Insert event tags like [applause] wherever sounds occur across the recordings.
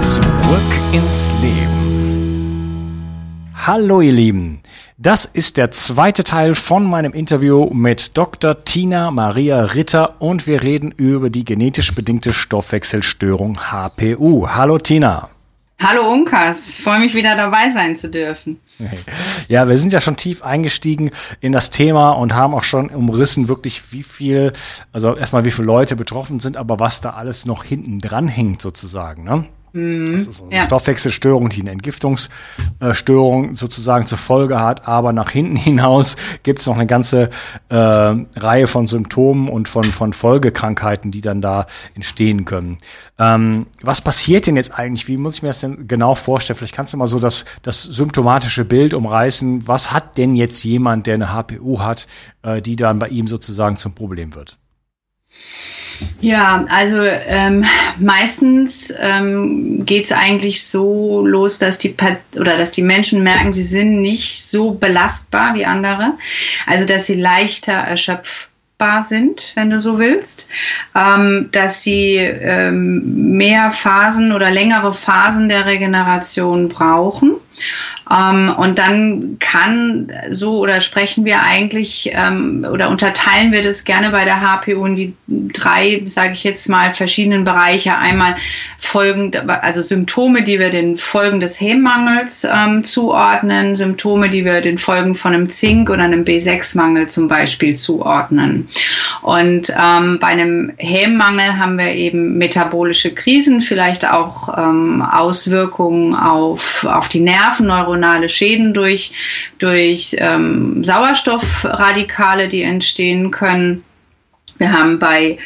Zurück ins Leben. Hallo ihr Lieben, das ist der zweite Teil von meinem Interview mit Dr. Tina Maria Ritter und wir reden über die genetisch bedingte Stoffwechselstörung HPU. Hallo Tina. Hallo Unkas, freue mich wieder dabei sein zu dürfen. [laughs] Ja, wir sind ja schon tief eingestiegen in das Thema und haben auch schon umrissen, wirklich wie viel, also erstmal wie viele Leute betroffen sind, aber was da alles noch hinten dran hängt sozusagen. Ne? Mhm. Das ist eine ja. Stoffwechselstörung, die eine Entgiftungsstörung sozusagen zur Folge hat. Aber nach hinten [laughs] hinaus gibt es noch eine ganze äh, Reihe von Symptomen und von, von Folgekrankheiten, die dann da entstehen können. Ähm, was passiert denn jetzt eigentlich? Wie muss ich mir das denn genau vorstellen? Vielleicht kannst du mal so das, das symptomatische Bild umreißen. Was hat denn jetzt jemand, der eine HPU hat, äh, die dann bei ihm sozusagen zum Problem wird? Ja, also ähm, meistens ähm, geht es eigentlich so los, dass die oder dass die Menschen merken, sie sind nicht so belastbar wie andere, also dass sie leichter erschöpfbar sind, wenn du so willst, ähm, dass sie ähm, mehr Phasen oder längere Phasen der Regeneration brauchen und dann kann so oder sprechen wir eigentlich ähm, oder unterteilen wir das gerne bei der HPU in die drei, sage ich jetzt mal, verschiedenen Bereiche. Einmal Folgen, also Symptome, die wir den Folgen des Hämmangels ähm, zuordnen, Symptome, die wir den Folgen von einem Zink oder einem B6-Mangel zum Beispiel zuordnen. Und ähm, bei einem Hämmangel haben wir eben metabolische Krisen, vielleicht auch ähm, Auswirkungen auf, auf die Nerven, neuronale Schäden durch, durch ähm, Sauerstoffradikale, die entstehen können. Wir haben bei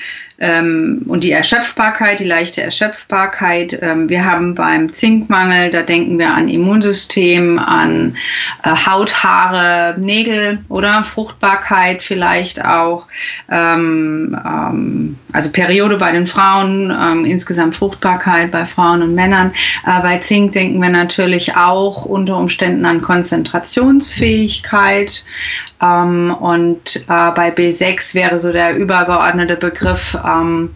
ähm, und die Erschöpfbarkeit, die leichte Erschöpfbarkeit. Ähm, wir haben beim Zinkmangel, da denken wir an Immunsystem, an äh, Haut, Haare, Nägel oder Fruchtbarkeit vielleicht auch. Ähm, ähm also Periode bei den Frauen, ähm, insgesamt Fruchtbarkeit bei Frauen und Männern. Äh, bei Zink denken wir natürlich auch unter Umständen an Konzentrationsfähigkeit. Ähm, und äh, bei B6 wäre so der übergeordnete Begriff ähm,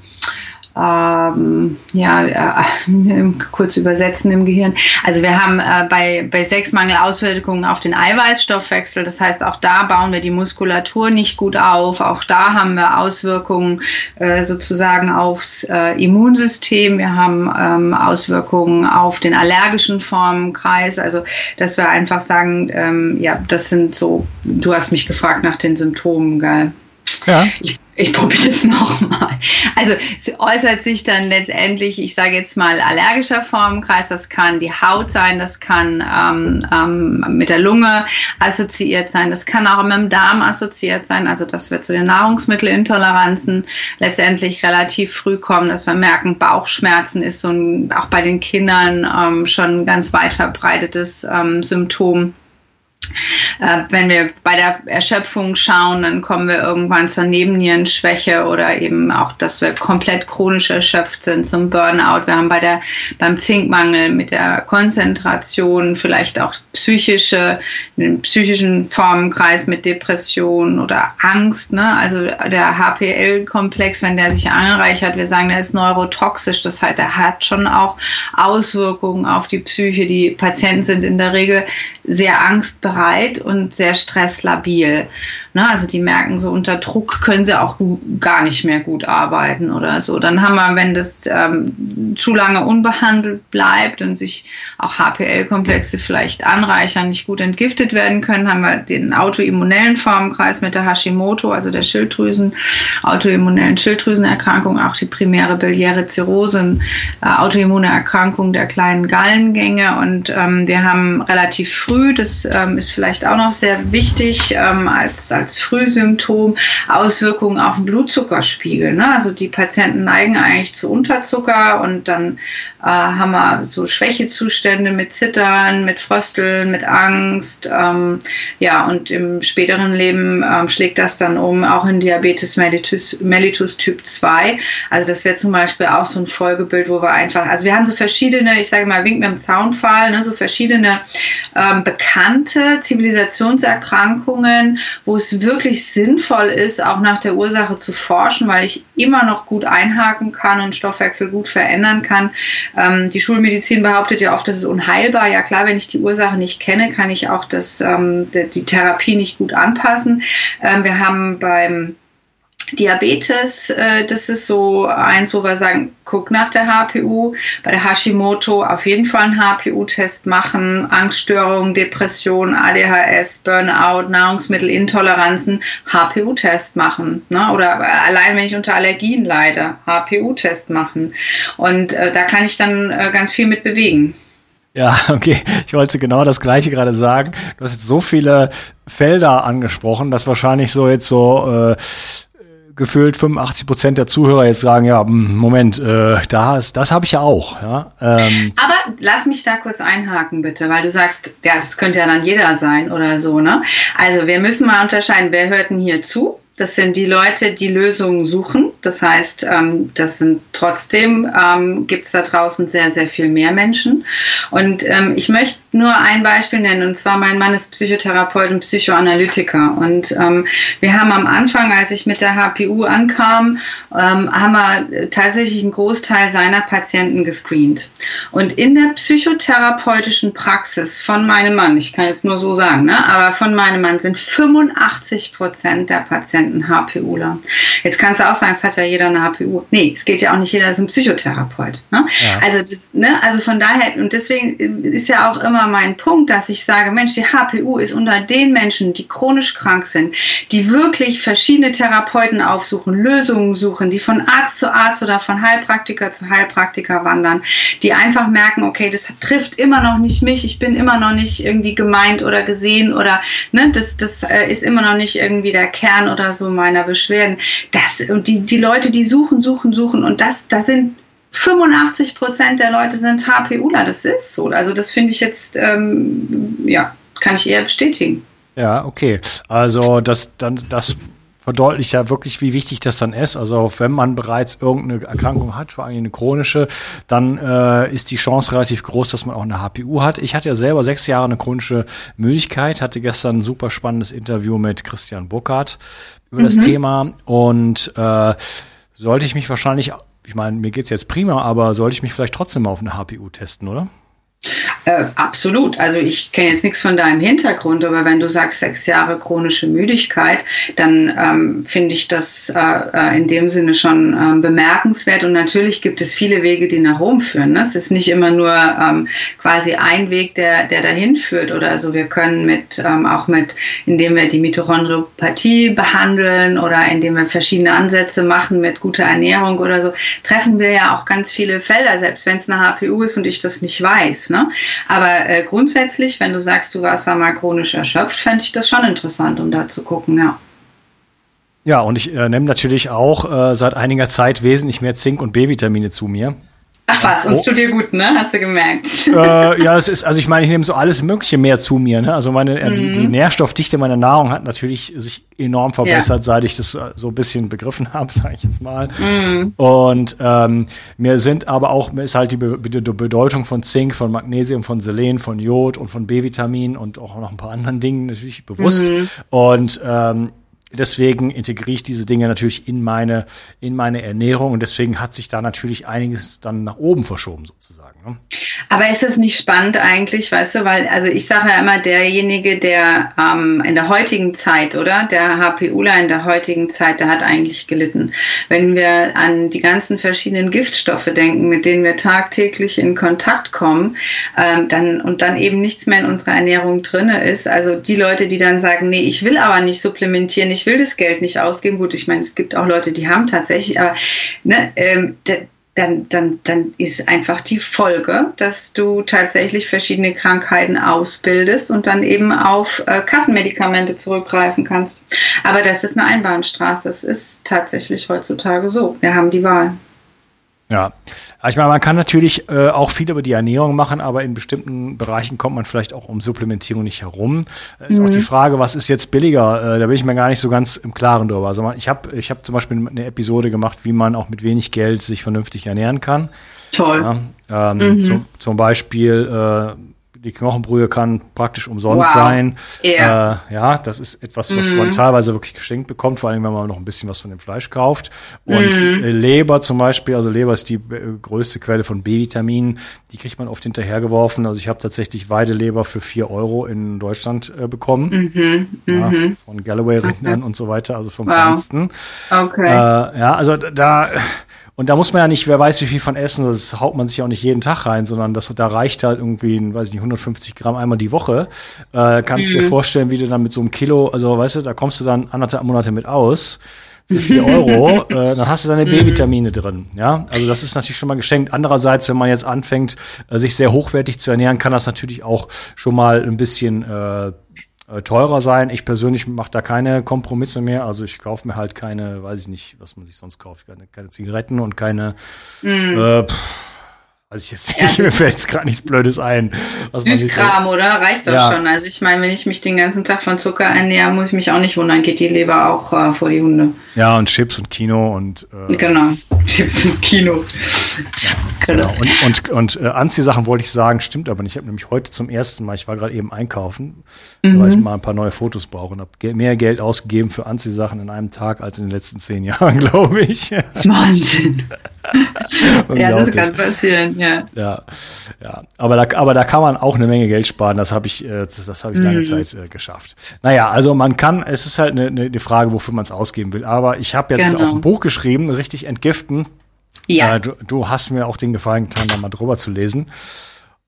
ähm, ja, äh, [laughs] kurz übersetzen im Gehirn. Also wir haben äh, bei, bei Sexmangel Auswirkungen auf den Eiweißstoffwechsel. Das heißt, auch da bauen wir die Muskulatur nicht gut auf. Auch da haben wir Auswirkungen äh, sozusagen aufs äh, Immunsystem. Wir haben ähm, Auswirkungen auf den allergischen Formenkreis. Also, dass wir einfach sagen, ähm, ja, das sind so, du hast mich gefragt nach den Symptomen, gell? Ja. Ich ich probiere es [laughs] nochmal. Also es äußert sich dann letztendlich, ich sage jetzt mal, allergischer Formenkreis. Das kann die Haut sein, das kann ähm, ähm, mit der Lunge assoziiert sein, das kann auch mit dem Darm assoziiert sein. Also das wird zu den Nahrungsmittelintoleranzen letztendlich relativ früh kommen, dass wir merken, Bauchschmerzen ist so ein, auch bei den Kindern ähm, schon ein ganz weit verbreitetes ähm, Symptom. Äh, wenn wir bei der Erschöpfung schauen, dann kommen wir irgendwann zur Nebennierenschwäche oder eben auch, dass wir komplett chronisch erschöpft sind zum Burnout. Wir haben bei der, beim Zinkmangel mit der Konzentration vielleicht auch psychische, einen psychischen Formenkreis mit Depression oder Angst. Ne? Also der HPL-Komplex, wenn der sich anreichert, wir sagen, der ist neurotoxisch. Das heißt, er hat schon auch Auswirkungen auf die Psyche. Die Patienten sind in der Regel sehr angstbereit und sehr stresslabil. Ne? Also die merken so, unter Druck können sie auch gar nicht mehr gut arbeiten oder so. Dann haben wir, wenn das ähm, zu lange unbehandelt bleibt und sich auch HPL-Komplexe vielleicht anreichern, nicht gut entgiftet werden können, haben wir den autoimmunellen Formenkreis mit der Hashimoto, also der Schilddrüsen, autoimmunellen Schilddrüsenerkrankung, auch die primäre biliäre Zirrhose, äh, autoimmune Erkrankung der kleinen Gallengänge. Und ähm, wir haben relativ früh, das ähm, ist vielleicht auch noch sehr wichtig ähm, als, als als Frühsymptom Auswirkungen auf den Blutzuckerspiegel. Ne? Also die Patienten neigen eigentlich zu Unterzucker und dann äh, haben wir so Schwächezustände mit Zittern, mit Frösteln, mit Angst. Ähm, ja, und im späteren Leben ähm, schlägt das dann um, auch in Diabetes mellitus, mellitus Typ 2. Also das wäre zum Beispiel auch so ein Folgebild, wo wir einfach, also wir haben so verschiedene, ich sage mal, Wink mit dem Zaunpfahl, ne, so verschiedene ähm, bekannte Zivilisationserkrankungen, wo es wirklich sinnvoll ist, auch nach der Ursache zu forschen, weil ich immer noch gut einhaken kann und Stoffwechsel gut verändern kann. Ähm, die Schulmedizin behauptet ja oft, das ist unheilbar. Ja klar, wenn ich die Ursache nicht kenne, kann ich auch das, ähm, die Therapie nicht gut anpassen. Ähm, wir haben beim Diabetes, äh, das ist so eins, wo wir sagen, guck nach der HPU. Bei der Hashimoto auf jeden Fall einen HPU-Test machen. Angststörungen, Depression, ADHS, Burnout, Nahrungsmittelintoleranzen, HPU-Test machen. Ne? Oder allein wenn ich unter Allergien leide, HPU-Test machen. Und äh, da kann ich dann äh, ganz viel mit bewegen. Ja, [laughs] okay. Ich wollte genau das Gleiche gerade sagen. Du hast jetzt so viele Felder angesprochen, dass wahrscheinlich so jetzt so äh, gefühlt 85 Prozent der Zuhörer jetzt sagen, ja, hm, Moment, äh, da ist, das habe ich ja auch. Ja? Ähm. Aber lass mich da kurz einhaken, bitte, weil du sagst, ja, das könnte ja dann jeder sein oder so, ne? Also wir müssen mal unterscheiden, wer hört denn hier zu? Das sind die Leute, die Lösungen suchen. Das heißt, ähm, das sind trotzdem ähm, gibt es da draußen sehr, sehr viel mehr Menschen. Und ähm, ich möchte nur ein Beispiel nennen. Und zwar mein Mann ist Psychotherapeut und Psychoanalytiker. Und wir haben am Anfang, als ich mit der HPU ankam, haben wir tatsächlich einen Großteil seiner Patienten gescreent. Und in der psychotherapeutischen Praxis von meinem Mann, ich kann jetzt nur so sagen, ne, aber von meinem Mann sind 85 Prozent der Patienten Patienten HPUler. Jetzt kannst du auch sagen, es hat ja jeder eine HPU. Nee, es geht ja auch nicht jeder ist ein Psychotherapeut. Ne? Ja. Also, das, ne? also von daher, und deswegen ist ja auch immer mein Punkt, dass ich sage, Mensch, die HPU ist unter den Menschen, die chronisch krank sind, die wirklich verschiedene Therapeuten aufsuchen, Lösungen suchen, die von Arzt zu Arzt oder von Heilpraktiker zu Heilpraktiker wandern, die einfach merken, okay, das trifft immer noch nicht mich, ich bin immer noch nicht irgendwie gemeint oder gesehen oder ne, das, das äh, ist immer noch nicht irgendwie der Kern oder so meiner Beschwerden. Das, und die, die Leute, die suchen, suchen, suchen und das, das sind 85 Prozent der Leute sind HPUler, das ist so. Also das finde ich jetzt, ähm, ja, kann ich eher bestätigen. Ja, okay. Also das, dann, das verdeutlicht ja wirklich, wie wichtig das dann ist. Also wenn man bereits irgendeine Erkrankung hat, vor allem eine chronische, dann äh, ist die Chance relativ groß, dass man auch eine HPU hat. Ich hatte ja selber sechs Jahre eine chronische Müdigkeit, hatte gestern ein super spannendes Interview mit Christian Burkhardt über mhm. das Thema und äh, sollte ich mich wahrscheinlich, ich meine, mir geht's jetzt prima, aber sollte ich mich vielleicht trotzdem mal auf eine HPU testen, oder? Äh, absolut. Also ich kenne jetzt nichts von deinem Hintergrund, aber wenn du sagst sechs Jahre chronische Müdigkeit, dann ähm, finde ich das äh, äh in dem Sinne schon ähm, bemerkenswert. Und natürlich gibt es viele Wege, die nach Rom führen. Ne? Es ist nicht immer nur ähm, quasi ein Weg, der, der dahin führt oder so. Wir können mit ähm, auch mit, indem wir die Mitochondriopathie behandeln oder indem wir verschiedene Ansätze machen mit guter Ernährung oder so, treffen wir ja auch ganz viele Felder, selbst wenn es eine HPU ist und ich das nicht weiß. Ne? Aber äh, grundsätzlich, wenn du sagst, du warst da mal chronisch erschöpft, fände ich das schon interessant, um da zu gucken, ja. Ja, und ich äh, nehme natürlich auch äh, seit einiger Zeit wesentlich mehr Zink- und B-Vitamine zu mir. Ach was, uns oh. tut dir gut, ne? Hast du gemerkt? Äh, [laughs] ja, es ist, also ich meine, ich nehme so alles Mögliche mehr zu mir. Ne? Also meine, äh, die, die mhm. Nährstoffdichte meiner Nahrung hat natürlich sich enorm verbessert, ja. seit ich das äh, so ein bisschen begriffen [laughs] habe, sage ich jetzt mal. Mhm. Und ähm, mir sind aber auch, mir ist halt die, Be die Bedeutung von Zink, von Magnesium, von Selen, von Jod und von B-Vitamin und auch noch ein paar anderen Dingen natürlich bewusst. Mhm. Und ähm, deswegen integriere ich diese Dinge natürlich in meine, in meine Ernährung und deswegen hat sich da natürlich einiges dann nach oben verschoben sozusagen. Aber ist es nicht spannend eigentlich, weißt du, weil, also ich sage ja immer, derjenige, der ähm, in der heutigen Zeit, oder? Der HPUler in der heutigen Zeit, der hat eigentlich gelitten. Wenn wir an die ganzen verschiedenen Giftstoffe denken, mit denen wir tagtäglich in Kontakt kommen, ähm, dann und dann eben nichts mehr in unserer Ernährung drinne ist. Also die Leute, die dann sagen, nee, ich will aber nicht supplementieren, ich will das Geld nicht ausgeben. Gut, ich meine, es gibt auch Leute, die haben tatsächlich, aber ne, ähm, dann, dann, dann ist einfach die Folge, dass du tatsächlich verschiedene Krankheiten ausbildest und dann eben auf äh, Kassenmedikamente zurückgreifen kannst. Aber das ist eine Einbahnstraße. Das ist tatsächlich heutzutage so. Wir haben die Wahl. Ja, ich meine, man kann natürlich äh, auch viel über die Ernährung machen, aber in bestimmten Bereichen kommt man vielleicht auch um Supplementierung nicht herum. Da ist mhm. auch die Frage, was ist jetzt billiger? Äh, da bin ich mir gar nicht so ganz im Klaren drüber. Also ich habe ich hab zum Beispiel eine Episode gemacht, wie man auch mit wenig Geld sich vernünftig ernähren kann. Toll. Ja, ähm, mhm. zum, zum Beispiel äh, die Knochenbrühe kann praktisch umsonst wow. sein. Yeah. Äh, ja, das ist etwas, was mm. man teilweise wirklich geschenkt bekommt, vor allem wenn man noch ein bisschen was von dem Fleisch kauft. Und mm. Leber zum Beispiel, also Leber ist die äh, größte Quelle von B-Vitaminen, die kriegt man oft hinterhergeworfen. Also ich habe tatsächlich Weideleber für vier Euro in Deutschland äh, bekommen. Mm -hmm. ja, -hmm. Von Galloway-Rindern okay. und so weiter, also vom wow. Feinsten. Okay. Äh, ja, also da und da muss man ja nicht, wer weiß wie viel von essen, das haut man sich auch nicht jeden Tag rein, sondern das, da reicht halt irgendwie, weiß ich nicht, 150 Gramm einmal die Woche. Äh, kannst mhm. dir vorstellen, wie du dann mit so einem Kilo, also weißt du, da kommst du dann anderthalb Monate mit aus für 4 Euro, [laughs] äh, dann hast du deine mhm. B-Vitamine drin. Ja, also das ist natürlich schon mal geschenkt. Andererseits, wenn man jetzt anfängt, äh, sich sehr hochwertig zu ernähren, kann das natürlich auch schon mal ein bisschen äh, teurer sein. Ich persönlich mache da keine Kompromisse mehr. Also ich kaufe mir halt keine, weiß ich nicht, was man sich sonst kauft, keine, keine Zigaretten und keine mm. äh, pff, Weiß ich jetzt [laughs] ja, mir fällt jetzt gerade nichts Blödes ein. Süßkram, so, oder? Reicht doch ja. schon. Also ich meine, wenn ich mich den ganzen Tag von Zucker ernähre, muss ich mich auch nicht wundern, geht die Leber auch äh, vor die Hunde. Ja, und Chips und Kino und äh, Genau, [laughs] Chips und Kino. genau. Und, und, und äh, Anziehsachen wollte ich sagen, stimmt aber nicht. Ich habe nämlich heute zum ersten Mal, ich war gerade eben einkaufen, mhm. weil ich mal ein paar neue Fotos brauche und habe mehr Geld ausgegeben für Anziehsachen in einem Tag als in den letzten zehn Jahren, [laughs] glaube ich. Wahnsinn. ja, das kann passieren, ja. Ja, ja. Aber da, aber da kann man auch eine Menge Geld sparen. Das habe ich, äh, das, habe ich lange mhm. Zeit äh, geschafft. Naja, also man kann, es ist halt eine, eine Frage, wofür man es ausgeben will. Aber ich habe jetzt genau. auch ein Buch geschrieben, richtig entgiften. Ja. Äh, du, du hast mir auch den Gefallen getan, da mal drüber zu lesen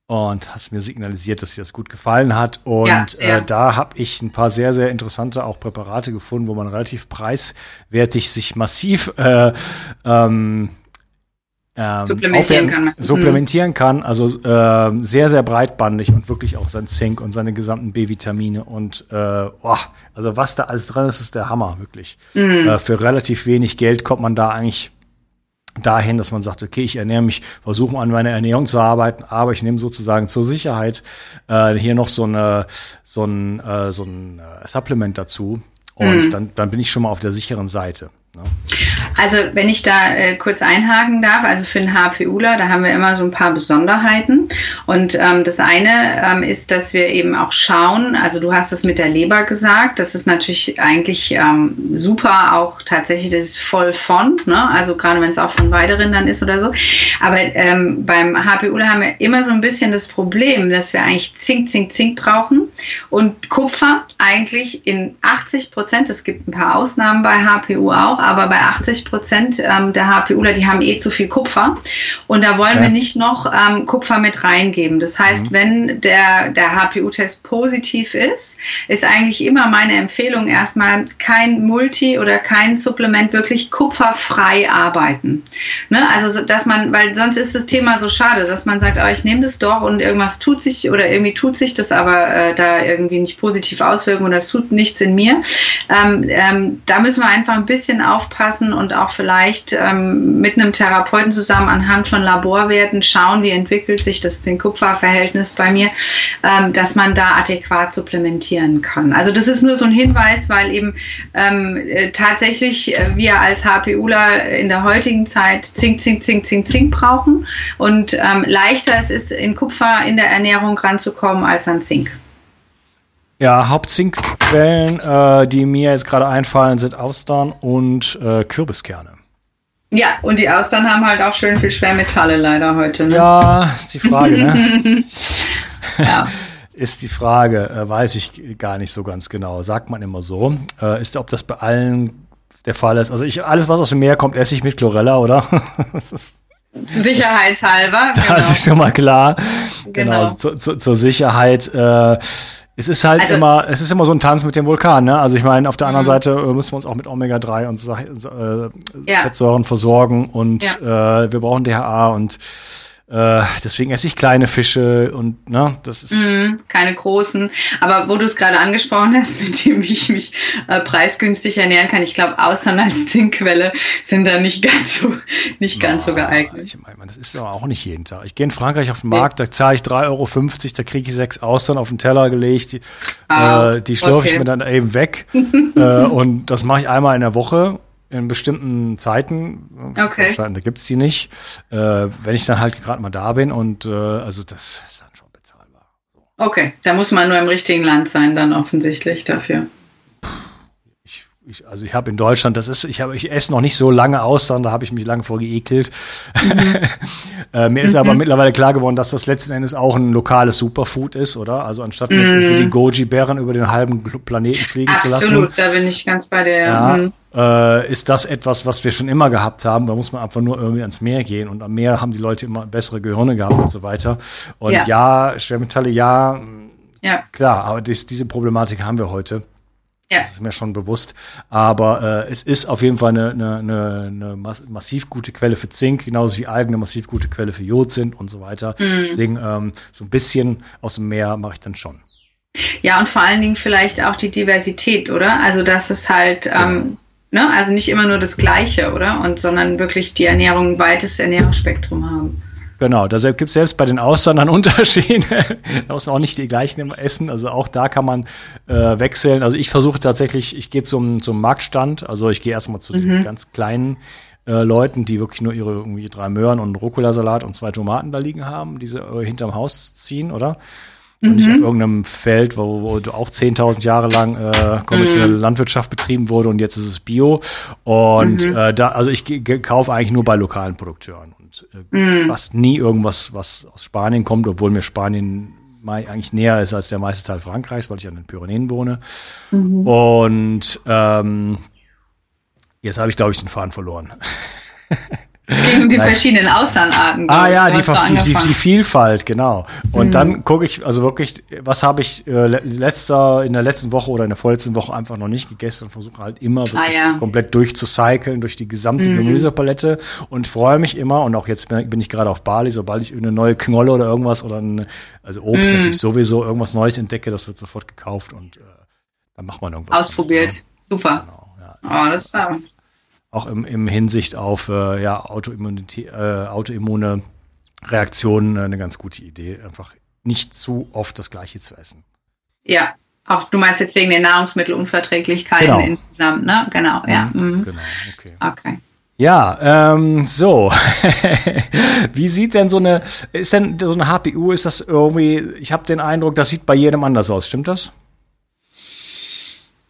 und hast mir signalisiert, dass dir das gut gefallen hat. Und ja, äh, da habe ich ein paar sehr, sehr interessante auch Präparate gefunden, wo man relativ preiswertig sich massiv äh, ähm, ähm, supplementieren, kann. supplementieren kann. Also äh, sehr, sehr breitbandig und wirklich auch sein Zink und seine gesamten B-Vitamine und äh, oh, also was da alles drin ist, ist der Hammer, wirklich. Mhm. Äh, für relativ wenig Geld kommt man da eigentlich dahin, dass man sagt, okay, ich ernähre mich, versuche an meiner Ernährung zu arbeiten, aber ich nehme sozusagen zur Sicherheit äh, hier noch so eine so ein äh, so ein äh, Supplement dazu und mhm. dann dann bin ich schon mal auf der sicheren Seite. Ne? Also wenn ich da äh, kurz einhaken darf, also für den HPUler, da haben wir immer so ein paar Besonderheiten. Und ähm, das eine ähm, ist, dass wir eben auch schauen, also du hast es mit der Leber gesagt, das ist natürlich eigentlich ähm, super, auch tatsächlich, das ist voll von, ne? also gerade wenn es auch von Weiderindern ist oder so. Aber ähm, beim HPUler haben wir immer so ein bisschen das Problem, dass wir eigentlich Zink, Zink, Zink brauchen und Kupfer eigentlich in 80 Prozent, es gibt ein paar Ausnahmen bei HPU auch, aber bei 80 Prozent ähm, der HPUler, die haben eh zu viel Kupfer. Und da wollen ja. wir nicht noch ähm, Kupfer mit reingeben. Das heißt, mhm. wenn der, der HPU-Test positiv ist, ist eigentlich immer meine Empfehlung erstmal kein Multi oder kein Supplement wirklich kupferfrei arbeiten. Ne? Also, dass man, weil sonst ist das Thema so schade, dass man sagt, oh, ich nehme das doch und irgendwas tut sich oder irgendwie tut sich das aber äh, da irgendwie nicht positiv auswirken oder es tut nichts in mir. Ähm, ähm, da müssen wir einfach ein bisschen aufpassen und auch vielleicht ähm, mit einem Therapeuten zusammen anhand von Laborwerten schauen, wie entwickelt sich das Zink-Kupfer-Verhältnis bei mir, ähm, dass man da adäquat supplementieren kann. Also das ist nur so ein Hinweis, weil eben ähm, äh, tatsächlich äh, wir als HPUler in der heutigen Zeit Zink, Zink, Zink, Zink, Zink brauchen und ähm, leichter es ist, in Kupfer in der Ernährung ranzukommen als an Zink. Ja, Hauptzinkquellen, äh, die mir jetzt gerade einfallen, sind Austern und äh, Kürbiskerne. Ja, und die Austern haben halt auch schön viel Schwermetalle leider heute. Ne? Ja, ist die Frage, ne? [laughs] ja. [laughs] Ist die Frage, äh, weiß ich gar nicht so ganz genau. Sagt man immer so. Äh, ist, ob das bei allen der Fall ist. Also ich, alles, was aus dem Meer kommt, esse ich mit Chlorella, oder? [laughs] Sicherheitshalber. Das genau. ist schon mal klar. Genau, genau zu, zu, zur Sicherheit. Äh, es ist halt also, immer, es ist immer so ein Tanz mit dem Vulkan, ne? Also ich meine, auf der anderen mhm. Seite äh, müssen wir uns auch mit Omega-3 und äh, ja. Fettsäuren versorgen und ja. äh, wir brauchen DHA und äh, deswegen esse ich kleine Fische und ne, das ist. Mm, keine großen. Aber wo du es gerade angesprochen hast, [laughs] mit dem ich mich äh, preisgünstig ernähren kann, ich glaube, Austern als Zinkquelle sind da nicht ganz so, nicht ganz ja, so geeignet. Ich meine, das ist aber auch nicht jeden Tag. Ich gehe in Frankreich auf den Markt, da zahle ich 3,50 Euro, da kriege ich sechs Austern auf den Teller gelegt, die, ah, äh, die schlürfe okay. ich mir dann eben weg. [laughs] äh, und das mache ich einmal in der Woche in bestimmten Zeiten. Okay. Da gibt es die nicht. Äh, wenn ich dann halt gerade mal da bin und äh, also das ist dann schon bezahlbar. Okay, da muss man nur im richtigen Land sein, dann offensichtlich dafür ich, also ich habe in Deutschland, das ist, ich habe, ich esse noch nicht so lange Austern, da habe ich mich lange vor geekelt. Mhm. [laughs] äh, mir ist mhm. aber mittlerweile klar geworden, dass das letzten Endes auch ein lokales Superfood ist, oder? Also anstatt mhm. jetzt die Goji-Bären über den halben Planeten fliegen Absolut, zu lassen. Absolut, da bin ich ganz bei der. Ja, mhm. äh, ist das etwas, was wir schon immer gehabt haben. Da muss man einfach nur irgendwie ans Meer gehen und am Meer haben die Leute immer bessere Gehirne gehabt und so weiter. Und ja, ja Schwermetalle, ja, ja. klar, aber dies, diese Problematik haben wir heute. Ja. Das ist mir schon bewusst. Aber äh, es ist auf jeden Fall eine, eine, eine, massiv gute Quelle für Zink, genauso wie Algen eine massiv gute Quelle für Jod sind und so weiter. Mhm. Deswegen ähm, so ein bisschen aus dem Meer mache ich dann schon. Ja, und vor allen Dingen vielleicht auch die Diversität, oder? Also, dass es halt, ähm, ja. ne, also nicht immer nur das Gleiche, oder? Und sondern wirklich die Ernährung ein weites Ernährungsspektrum haben. Genau, da gibt es selbst bei den Ausländern [laughs] Unterschiede. da muss man auch nicht die gleichen essen. Also auch da kann man äh, wechseln. Also ich versuche tatsächlich, ich gehe zum, zum Marktstand. Also ich gehe erstmal zu mhm. den ganz kleinen äh, Leuten, die wirklich nur ihre irgendwie drei Möhren und einen Rucola-Salat und zwei Tomaten da liegen haben, die sie äh, hinterm Haus ziehen, oder? Und mhm. nicht auf irgendeinem Feld, wo, wo auch 10.000 Jahre lang äh, kommerzielle mhm. Landwirtschaft betrieben wurde und jetzt ist es Bio. Und mhm. äh, da, also ich kaufe eigentlich nur bei lokalen Produkteuren und äh, mm. fast nie irgendwas, was aus Spanien kommt, obwohl mir Spanien eigentlich näher ist als der meiste Teil Frankreichs, weil ich an den Pyrenäen wohne. Mhm. Und ähm, jetzt habe ich, glaube ich, den Faden verloren. [laughs] Um die Nein. verschiedenen Austernarten. Ah ja, die, die, die, Vielfalt, genau. Und mhm. dann gucke ich, also wirklich, was habe ich äh, letzter, in der letzten Woche oder in der vorletzten Woche einfach noch nicht gegessen und versuche halt immer ah, ja. komplett durchzucyclen durch die gesamte mhm. Gemüsepalette und freue mich immer und auch jetzt bin ich gerade auf Bali, sobald ich eine neue Knolle oder irgendwas oder ein, also Obst mhm. natürlich sowieso irgendwas Neues entdecke, das wird sofort gekauft und äh, dann macht man irgendwas. Ausprobiert, damit, super. Genau, ja. Oh, das ist auch im, im Hinsicht auf äh, ja, Autoimmunität, äh, autoimmune Reaktionen äh, eine ganz gute Idee, einfach nicht zu oft das Gleiche zu essen. Ja, Auch du meinst jetzt wegen den Nahrungsmittelunverträglichkeiten genau. insgesamt, ne? Genau, ja. Mhm. mhm. Genau, okay. Okay. Ja, ähm, so. [laughs] Wie sieht denn so eine, ist denn so eine HPU, ist das irgendwie, ich habe den Eindruck, das sieht bei jedem anders aus, stimmt das?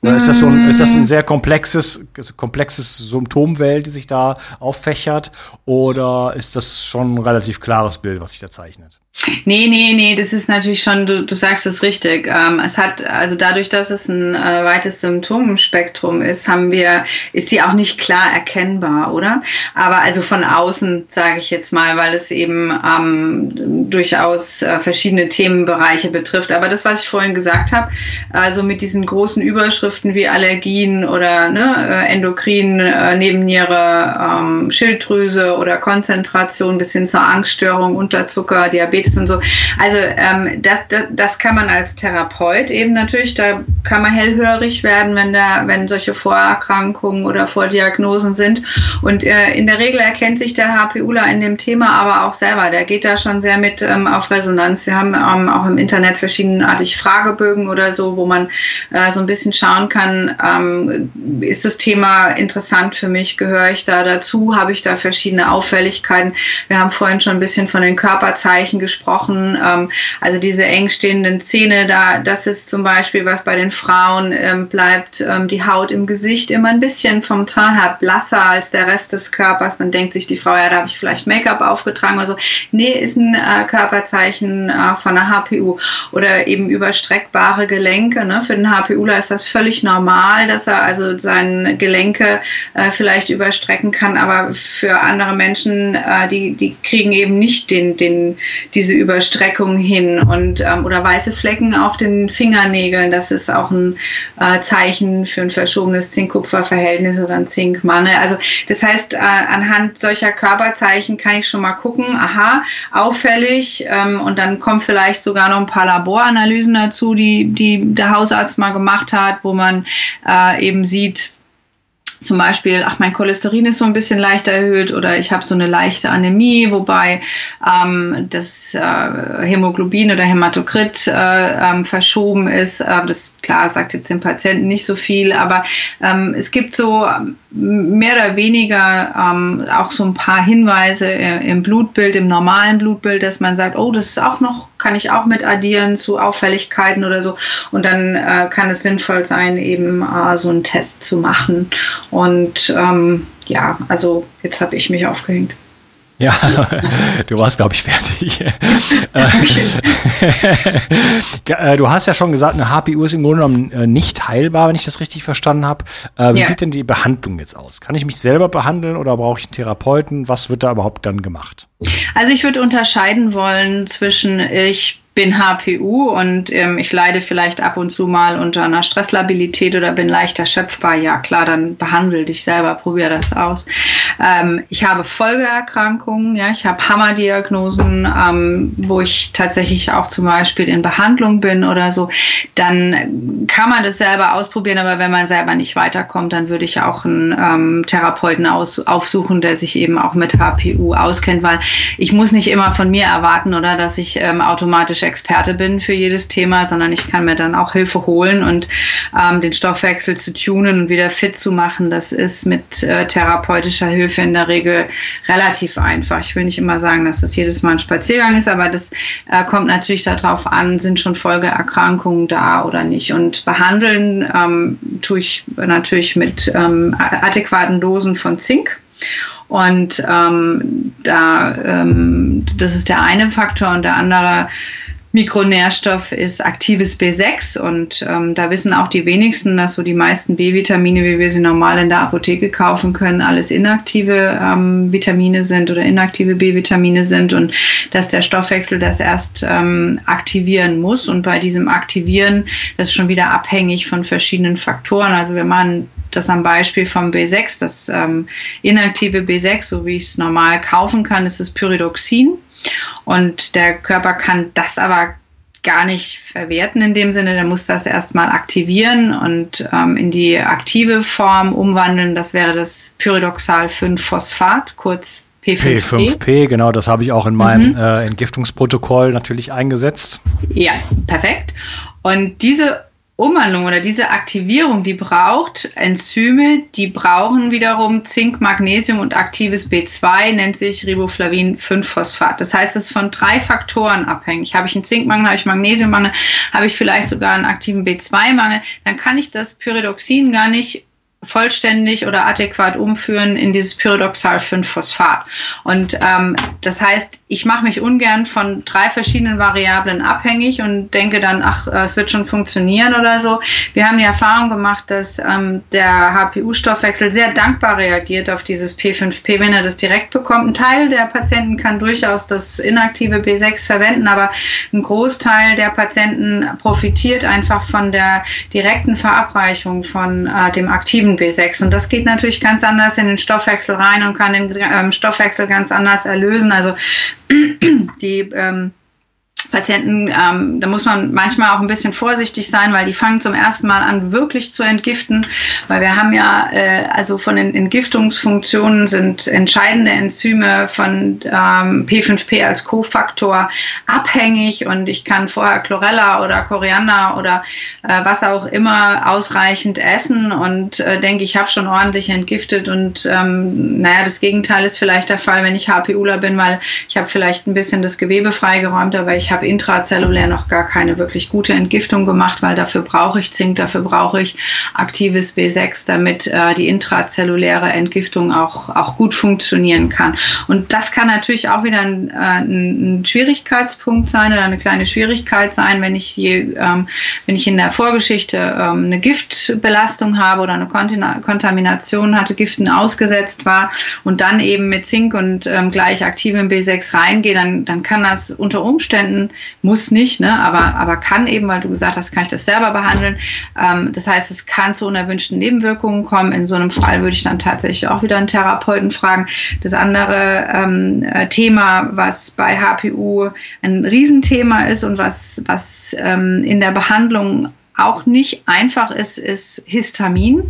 Oder ist das so ein, ist das ein sehr komplexes, komplexes Symptomwelt, die sich da auffächert? Oder ist das schon ein relativ klares Bild, was sich da zeichnet? Nee, nee, nee, das ist natürlich schon, du, du sagst es richtig. Ähm, es hat, also dadurch, dass es ein äh, weites Symptomspektrum ist, haben wir, ist die auch nicht klar erkennbar, oder? Aber also von außen, sage ich jetzt mal, weil es eben ähm, durchaus äh, verschiedene Themenbereiche betrifft. Aber das, was ich vorhin gesagt habe, also mit diesen großen Überschriften wie Allergien oder ne, äh, Endokrin, äh, Nebenniere, ähm, Schilddrüse oder Konzentration bis hin zur Angststörung, Unterzucker, Diabetes, ist und so. Also ähm, das, das, das kann man als Therapeut eben natürlich, da kann man hellhörig werden, wenn da, wenn solche Vorerkrankungen oder Vordiagnosen sind. Und äh, in der Regel erkennt sich der HPUler in dem Thema aber auch selber. Der geht da schon sehr mit ähm, auf Resonanz. Wir haben ähm, auch im Internet verschiedenartig Fragebögen oder so, wo man äh, so ein bisschen schauen kann, ähm, ist das Thema interessant für mich, gehöre ich da dazu, habe ich da verschiedene Auffälligkeiten. Wir haben vorhin schon ein bisschen von den Körperzeichen gesprochen gesprochen. Ähm, also diese eng stehenden Zähne, da, das ist zum Beispiel was bei den Frauen ähm, bleibt ähm, die Haut im Gesicht immer ein bisschen vom Teint her blasser als der Rest des Körpers. Dann denkt sich die Frau, ja, da habe ich vielleicht Make-up aufgetragen oder so. Nee, ist ein äh, Körperzeichen äh, von einer HPU oder eben überstreckbare Gelenke. Ne? Für den HPUler ist das völlig normal, dass er also seine Gelenke äh, vielleicht überstrecken kann, aber für andere Menschen, äh, die, die kriegen eben nicht den, den, diese Überstreckung hin und ähm, oder weiße Flecken auf den Fingernägeln. Das ist auch ein äh, Zeichen für ein verschobenes Zink-Kupfer-Verhältnis oder ein Zinkmangel. Also das heißt, äh, anhand solcher Körperzeichen kann ich schon mal gucken, aha, auffällig ähm, und dann kommen vielleicht sogar noch ein paar Laboranalysen dazu, die, die der Hausarzt mal gemacht hat, wo man äh, eben sieht, zum Beispiel, ach, mein Cholesterin ist so ein bisschen leicht erhöht oder ich habe so eine leichte Anämie, wobei ähm, das äh, Hämoglobin oder Hämatokrit äh, ähm, verschoben ist. Äh, das klar sagt jetzt dem Patienten nicht so viel, aber ähm, es gibt so mehr oder weniger ähm, auch so ein paar Hinweise im Blutbild, im normalen Blutbild, dass man sagt, oh, das ist auch noch, kann ich auch mit addieren zu Auffälligkeiten oder so. Und dann äh, kann es sinnvoll sein, eben äh, so einen Test zu machen. Und ähm, ja, also jetzt habe ich mich aufgehängt. Ja, [laughs] du warst, glaube ich, fertig. [laughs] [laughs] Äh, du hast ja schon gesagt, eine HPU ist im Grunde genommen äh, nicht heilbar, wenn ich das richtig verstanden habe. Äh, wie ja. sieht denn die Behandlung jetzt aus? Kann ich mich selber behandeln oder brauche ich einen Therapeuten? Was wird da überhaupt dann gemacht? Also ich würde unterscheiden wollen zwischen ich bin HPU und ähm, ich leide vielleicht ab und zu mal unter einer Stresslabilität oder bin leicht erschöpfbar, ja klar, dann behandle dich selber, probier das aus. Ähm, ich habe Folgeerkrankungen, ja, ich habe Hammerdiagnosen, ähm, wo ich tatsächlich auch zum Beispiel in Behandlung bin oder so. Dann kann man das selber ausprobieren, aber wenn man selber nicht weiterkommt, dann würde ich auch einen ähm, Therapeuten aus, aufsuchen, der sich eben auch mit HPU auskennt, weil ich muss nicht immer von mir erwarten oder dass ich ähm, automatisch Experte bin für jedes Thema, sondern ich kann mir dann auch Hilfe holen und ähm, den Stoffwechsel zu tunen und wieder fit zu machen. Das ist mit äh, therapeutischer Hilfe in der Regel relativ einfach. Ich will nicht immer sagen, dass das jedes Mal ein Spaziergang ist, aber das äh, kommt natürlich darauf an, sind schon Folgeerkrankungen da oder nicht. Und behandeln ähm, tue ich natürlich mit ähm, adäquaten Dosen von Zink. Und ähm, da, ähm, das ist der eine Faktor und der andere Mikronährstoff ist aktives B6 und ähm, da wissen auch die wenigsten, dass so die meisten B-Vitamine, wie wir sie normal in der Apotheke kaufen können, alles inaktive ähm, Vitamine sind oder inaktive B-Vitamine sind und dass der Stoffwechsel das erst ähm, aktivieren muss und bei diesem Aktivieren das ist schon wieder abhängig von verschiedenen Faktoren. Also wir machen das am Beispiel vom B6, das ähm, inaktive B6, so wie ich es normal kaufen kann, ist das Pyridoxin. Und der Körper kann das aber gar nicht verwerten in dem Sinne, der muss das erstmal aktivieren und ähm, in die aktive Form umwandeln. Das wäre das Pyridoxal-5-Phosphat, kurz P5P. P5P, genau, das habe ich auch in meinem mhm. äh, Entgiftungsprotokoll natürlich eingesetzt. Ja, perfekt. Und diese Umwandlung oder diese Aktivierung, die braucht Enzyme, die brauchen wiederum Zink, Magnesium und aktives B2, nennt sich Riboflavin 5-Phosphat. Das heißt, es ist von drei Faktoren abhängig. Habe ich einen Zinkmangel, habe ich Magnesiummangel, habe ich vielleicht sogar einen aktiven B2-Mangel, dann kann ich das Pyridoxin gar nicht vollständig oder adäquat umführen in dieses Pyridoxal-5-Phosphat. Und ähm, das heißt, ich mache mich ungern von drei verschiedenen Variablen abhängig und denke dann, ach, äh, es wird schon funktionieren oder so. Wir haben die Erfahrung gemacht, dass ähm, der HPU-Stoffwechsel sehr dankbar reagiert auf dieses P5P, wenn er das direkt bekommt. Ein Teil der Patienten kann durchaus das inaktive B6 verwenden, aber ein Großteil der Patienten profitiert einfach von der direkten Verabreichung von äh, dem aktiven aktiven B6. Und das geht natürlich ganz anders in den Stoffwechsel rein und kann den ähm, Stoffwechsel ganz anders erlösen. Also [clears throat] die ähm, Patienten, ähm, da muss man manchmal auch ein bisschen vorsichtig sein, weil die fangen zum ersten Mal an, wirklich zu entgiften, weil wir haben ja, äh, also von den Entgiftungsfunktionen sind entscheidende Enzyme von ähm, P5P als Kofaktor abhängig. Und ich kann vorher Chlorella oder Koriander oder äh, was auch immer ausreichend essen. Und äh, denke, ich habe schon ordentlich entgiftet. Und ähm, naja, das Gegenteil ist vielleicht der Fall, wenn ich HPUler bin, weil ich habe vielleicht ein bisschen das Gewebe freigeräumt, aber ich habe intrazellulär noch gar keine wirklich gute Entgiftung gemacht, weil dafür brauche ich Zink, dafür brauche ich aktives B6, damit äh, die intrazelluläre Entgiftung auch, auch gut funktionieren kann. Und das kann natürlich auch wieder ein, äh, ein Schwierigkeitspunkt sein oder eine kleine Schwierigkeit sein, wenn ich hier, ähm, wenn ich in der Vorgeschichte ähm, eine Giftbelastung habe oder eine Kontamination hatte, Giften ausgesetzt war und dann eben mit Zink und ähm, gleich aktivem B6 reingehe, dann, dann kann das unter Umständen muss nicht, ne, aber, aber kann eben, weil du gesagt hast, kann ich das selber behandeln. Ähm, das heißt, es kann zu unerwünschten Nebenwirkungen kommen. In so einem Fall würde ich dann tatsächlich auch wieder einen Therapeuten fragen. Das andere ähm, äh, Thema, was bei HPU ein Riesenthema ist und was, was ähm, in der Behandlung auch nicht einfach ist, ist Histamin.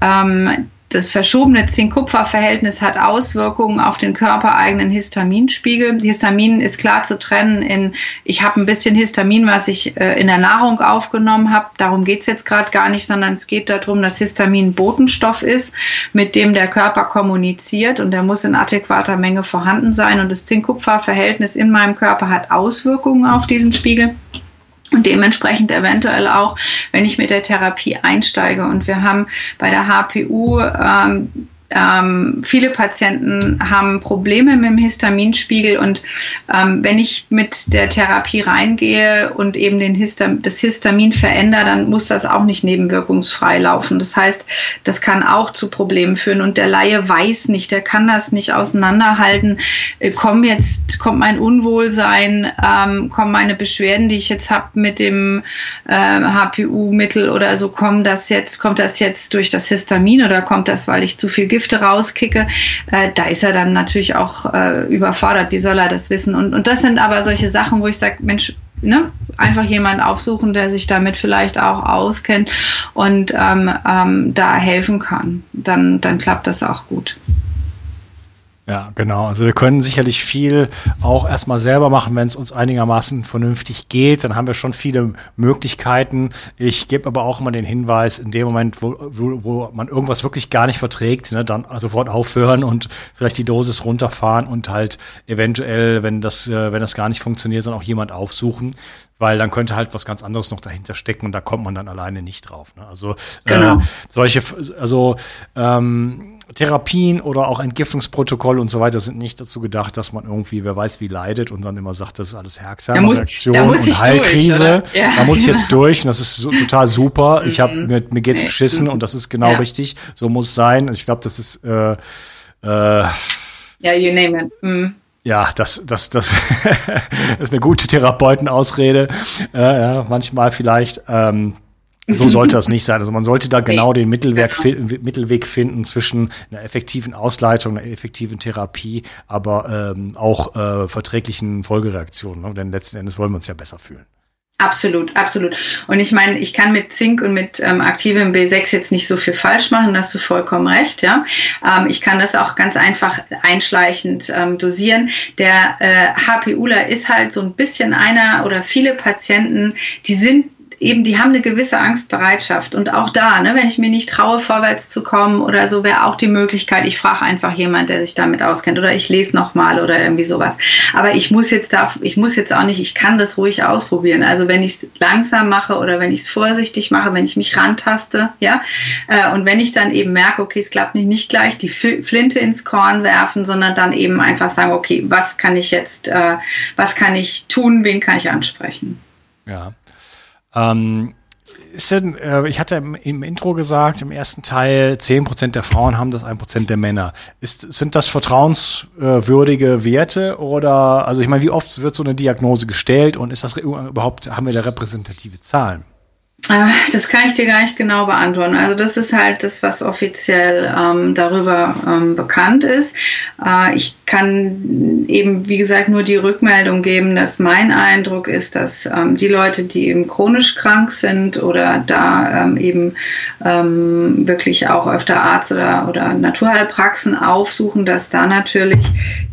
Ähm, das verschobene Zink-Kupfer-Verhältnis hat Auswirkungen auf den körpereigenen Histaminspiegel. Histamin ist klar zu trennen in, ich habe ein bisschen Histamin, was ich äh, in der Nahrung aufgenommen habe. Darum geht es jetzt gerade gar nicht, sondern es geht darum, dass Histamin Botenstoff ist, mit dem der Körper kommuniziert und der muss in adäquater Menge vorhanden sein. Und das Zink-Kupfer-Verhältnis in meinem Körper hat Auswirkungen auf diesen Spiegel. Und dementsprechend eventuell auch, wenn ich mit der Therapie einsteige. Und wir haben bei der HPU ähm, ähm, viele Patienten haben Probleme mit dem Histaminspiegel und ähm, wenn ich mit der Therapie reingehe und eben den Histam das Histamin verändere, dann muss das auch nicht nebenwirkungsfrei laufen. Das heißt, das kann auch zu Problemen führen und der Laie weiß nicht, der kann das nicht auseinanderhalten. Äh, kommt jetzt, kommt mein Unwohlsein, ähm, kommen meine Beschwerden, die ich jetzt habe mit dem äh, HPU-Mittel oder so, kommt das jetzt, kommt das jetzt durch das Histamin oder kommt das, weil ich zu viel Gifte rauskicke, äh, da ist er dann natürlich auch äh, überfordert. Wie soll er das wissen? Und, und das sind aber solche Sachen, wo ich sage, Mensch, ne, einfach jemand aufsuchen, der sich damit vielleicht auch auskennt und ähm, ähm, da helfen kann. Dann, dann klappt das auch gut. Ja, genau. Also wir können sicherlich viel auch erstmal selber machen, wenn es uns einigermaßen vernünftig geht. Dann haben wir schon viele Möglichkeiten. Ich gebe aber auch immer den Hinweis, in dem Moment, wo, wo, wo man irgendwas wirklich gar nicht verträgt, ne, dann sofort aufhören und vielleicht die Dosis runterfahren und halt eventuell, wenn das, äh, wenn das gar nicht funktioniert, dann auch jemand aufsuchen weil dann könnte halt was ganz anderes noch dahinter stecken und da kommt man dann alleine nicht drauf. Ne? Also genau. äh, solche, also ähm, Therapien oder auch Entgiftungsprotokolle und so weiter sind nicht dazu gedacht, dass man irgendwie, wer weiß wie leidet und dann immer sagt, das ist alles Herzreaktion und Heilkrise. Durch, ja, da muss ich jetzt [laughs] durch und das ist so, total super. Ich habe mir, mir geht's beschissen und das ist genau ja. richtig. So muss es sein. Ich glaube, das ist äh, äh, ja, you name it. Mm. Ja, das, das, das [laughs] ist eine gute Therapeutenausrede. Äh, ja, manchmal vielleicht. Ähm, so sollte das nicht sein. Also man sollte da genau den Mittelweg, genau. Mittelweg finden zwischen einer effektiven Ausleitung, einer effektiven Therapie, aber ähm, auch äh, verträglichen Folgereaktionen. Ne? Denn letzten Endes wollen wir uns ja besser fühlen. Absolut, absolut. Und ich meine, ich kann mit Zink und mit ähm, aktivem B6 jetzt nicht so viel falsch machen, da hast du vollkommen recht, ja. Ähm, ich kann das auch ganz einfach einschleichend ähm, dosieren. Der äh, HPUler ist halt so ein bisschen einer oder viele Patienten, die sind eben, die haben eine gewisse Angstbereitschaft. Und auch da, ne, wenn ich mir nicht traue, vorwärts zu kommen oder so, wäre auch die Möglichkeit, ich frage einfach jemand, der sich damit auskennt oder ich lese nochmal oder irgendwie sowas. Aber ich muss jetzt da, ich muss jetzt auch nicht, ich kann das ruhig ausprobieren. Also wenn ich es langsam mache oder wenn ich es vorsichtig mache, wenn ich mich rantaste, ja, äh, und wenn ich dann eben merke, okay, es klappt nicht, nicht gleich die Flinte ins Korn werfen, sondern dann eben einfach sagen, okay, was kann ich jetzt, äh, was kann ich tun, wen kann ich ansprechen? Ja. Ähm, ist denn, äh, ich hatte im, im, Intro gesagt, im ersten Teil, 10% der Frauen haben das, 1% der Männer. Ist, sind das vertrauenswürdige Werte oder, also ich meine, wie oft wird so eine Diagnose gestellt und ist das überhaupt, haben wir da repräsentative Zahlen? Das kann ich dir gar nicht genau beantworten. Also das ist halt das, was offiziell ähm, darüber ähm, bekannt ist. Äh, ich kann eben, wie gesagt, nur die Rückmeldung geben, dass mein Eindruck ist, dass ähm, die Leute, die eben chronisch krank sind oder da ähm, eben ähm, wirklich auch öfter Arzt oder, oder Naturheilpraxen aufsuchen, dass da natürlich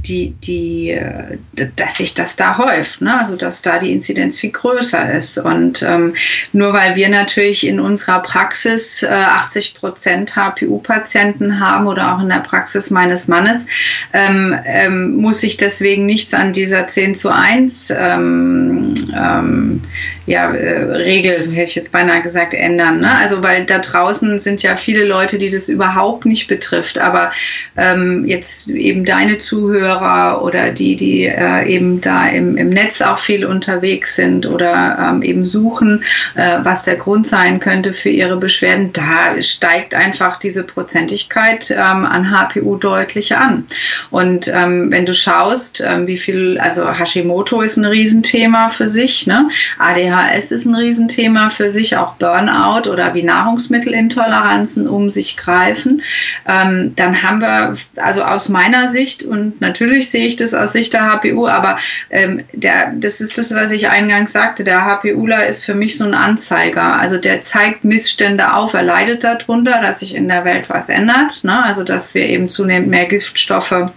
die, die, äh, dass sich das da häuft, ne? also dass da die Inzidenz viel größer ist. Und ähm, nur weil wir natürlich in unserer Praxis äh, 80 Prozent HPU-Patienten haben oder auch in der Praxis meines Mannes, ähm, ähm, muss sich deswegen nichts an dieser 10 zu 1 ähm, ähm, ja, äh, Regel, hätte ich jetzt beinahe gesagt, ändern. Ne? Also weil da draußen sind ja viele Leute, die das überhaupt nicht betrifft. Aber ähm, jetzt eben deine Zuhörer oder die, die äh, eben da im, im Netz auch viel unterwegs sind oder ähm, eben suchen, äh, was der Grund sein könnte für ihre Beschwerden, da steigt einfach diese Prozentigkeit ähm, an HPU deutlich an. Und ähm, wenn du schaust, ähm, wie viel, also Hashimoto ist ein Riesenthema für sich, ne? ADHS ADHS ist ein Riesenthema für sich, auch Burnout oder wie Nahrungsmittelintoleranzen um sich greifen. Ähm, dann haben wir, also aus meiner Sicht, und natürlich sehe ich das aus Sicht der HPU, aber ähm, der, das ist das, was ich eingangs sagte, der HPUler ist für mich so ein Anzeiger. Also der zeigt Missstände auf, er leidet darunter, dass sich in der Welt was ändert, ne? also dass wir eben zunehmend mehr Giftstoffe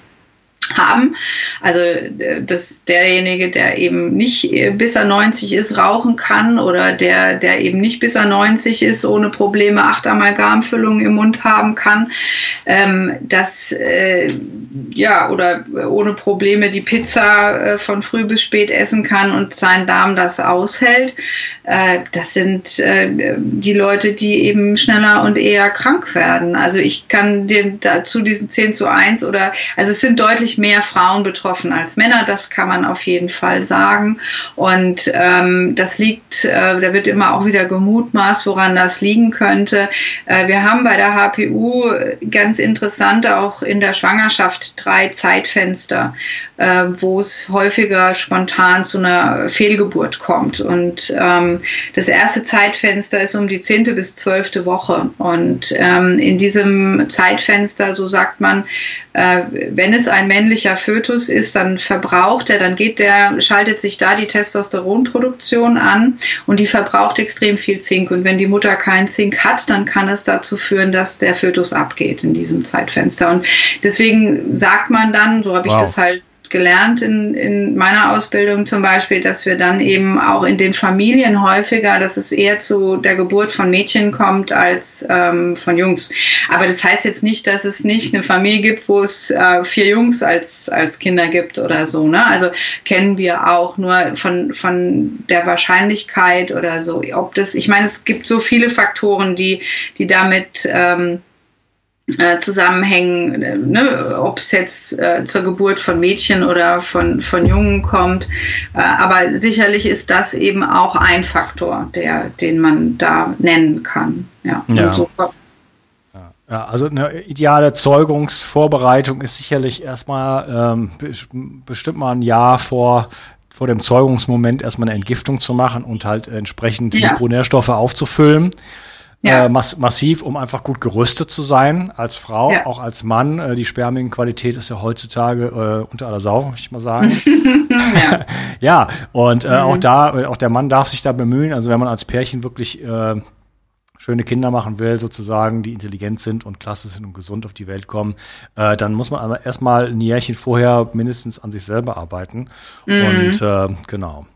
haben. Also äh, dass derjenige, der eben nicht äh, bis er 90 ist, rauchen kann oder der, der eben nicht bis er 90 ist, ohne Probleme acht Amalgamfüllungen im Mund haben kann, ähm, dass äh, ja oder ohne Probleme die Pizza äh, von früh bis spät essen kann und sein Darm das aushält. Äh, das sind äh, die Leute, die eben schneller und eher krank werden. Also ich kann dir dazu diesen 10 zu 1 oder also es sind deutlich deutlich mehr Frauen betroffen als Männer, das kann man auf jeden Fall sagen. Und ähm, das liegt, äh, da wird immer auch wieder gemutmaßt, woran das liegen könnte. Äh, wir haben bei der HPU ganz interessant auch in der Schwangerschaft drei Zeitfenster, äh, wo es häufiger spontan zu einer Fehlgeburt kommt. Und ähm, das erste Zeitfenster ist um die zehnte bis zwölfte Woche. Und ähm, in diesem Zeitfenster, so sagt man, wenn es ein männlicher Fötus ist, dann verbraucht er, dann geht der, schaltet sich da die Testosteronproduktion an und die verbraucht extrem viel Zink. Und wenn die Mutter keinen Zink hat, dann kann es dazu führen, dass der Fötus abgeht in diesem Zeitfenster. Und deswegen sagt man dann, so habe wow. ich das halt gelernt in, in meiner Ausbildung zum Beispiel, dass wir dann eben auch in den Familien häufiger, dass es eher zu der Geburt von Mädchen kommt als ähm, von Jungs. Aber das heißt jetzt nicht, dass es nicht eine Familie gibt, wo es äh, vier Jungs als, als Kinder gibt oder so. Ne? Also kennen wir auch nur von, von der Wahrscheinlichkeit oder so. Ob das, ich meine, es gibt so viele Faktoren, die, die damit ähm, äh, zusammenhängen, äh, ne, ob es jetzt äh, zur Geburt von Mädchen oder von, von Jungen kommt. Äh, aber sicherlich ist das eben auch ein Faktor, der, den man da nennen kann. Ja, ja. So. ja also eine ideale Zeugungsvorbereitung ist sicherlich erstmal ähm, bestimmt mal ein Jahr vor vor dem Zeugungsmoment erstmal eine Entgiftung zu machen und halt entsprechend ja. Mikronährstoffe aufzufüllen ja. äh, mass massiv, um einfach gut gerüstet zu sein als Frau, ja. auch als Mann. Äh, die Spermienqualität ist ja heutzutage äh, unter aller Sau, muss ich mal sagen. [laughs] ja. ja, und äh, mhm. auch da, äh, auch der Mann darf sich da bemühen. Also wenn man als Pärchen wirklich äh, schöne Kinder machen will, sozusagen, die intelligent sind und klasse sind und gesund auf die Welt kommen, äh, dann muss man aber erstmal ein Jährchen vorher mindestens an sich selber arbeiten. Mhm. Und äh, genau.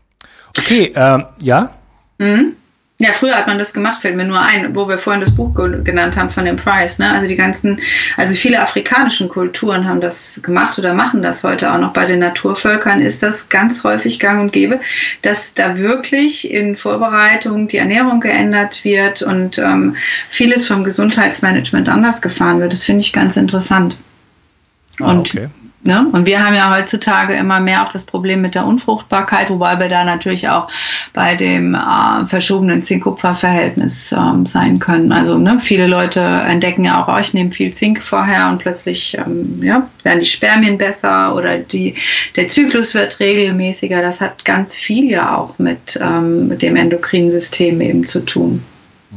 Okay, äh, ja? Mhm. Ja, früher hat man das gemacht, fällt mir nur ein, wo wir vorhin das Buch genannt haben von dem Price. Ne? Also die ganzen, also viele afrikanischen Kulturen haben das gemacht oder machen das heute auch noch. Bei den Naturvölkern ist das ganz häufig gang und gäbe, dass da wirklich in Vorbereitung die Ernährung geändert wird und ähm, vieles vom Gesundheitsmanagement anders gefahren wird. Das finde ich ganz interessant. Ah, und okay. Ne? Und wir haben ja heutzutage immer mehr auch das Problem mit der Unfruchtbarkeit, wobei wir da natürlich auch bei dem äh, verschobenen Zink-Kupfer-Verhältnis ähm, sein können. Also ne, viele Leute entdecken ja auch, oh, ich nehme viel Zink vorher und plötzlich ähm, ja, werden die Spermien besser oder die, der Zyklus wird regelmäßiger. Das hat ganz viel ja auch mit, ähm, mit dem endokrinen System eben zu tun.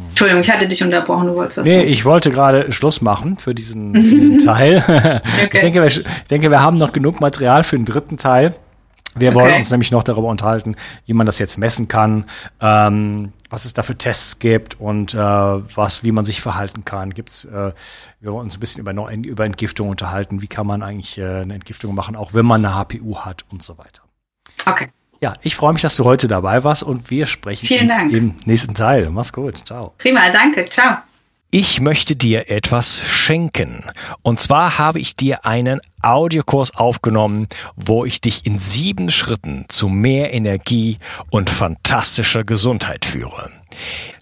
Entschuldigung, ich hatte dich unterbrochen, du wolltest was Nee, sagen. ich wollte gerade Schluss machen für diesen, diesen [laughs] Teil. okay. ich, denke, wir, ich denke, wir haben noch genug Material für den dritten Teil. Wir okay. wollen uns nämlich noch darüber unterhalten, wie man das jetzt messen kann, ähm, was es da für Tests gibt und äh, was, wie man sich verhalten kann. Gibt's, äh, wir wollen uns ein bisschen über, über Entgiftung unterhalten. Wie kann man eigentlich äh, eine Entgiftung machen, auch wenn man eine HPU hat und so weiter. Okay. Ja, ich freue mich, dass du heute dabei warst und wir sprechen Vielen uns Dank. im nächsten Teil. Mach's gut. Ciao. Prima, danke. Ciao. Ich möchte dir etwas schenken. Und zwar habe ich dir einen Audiokurs aufgenommen, wo ich dich in sieben Schritten zu mehr Energie und fantastischer Gesundheit führe.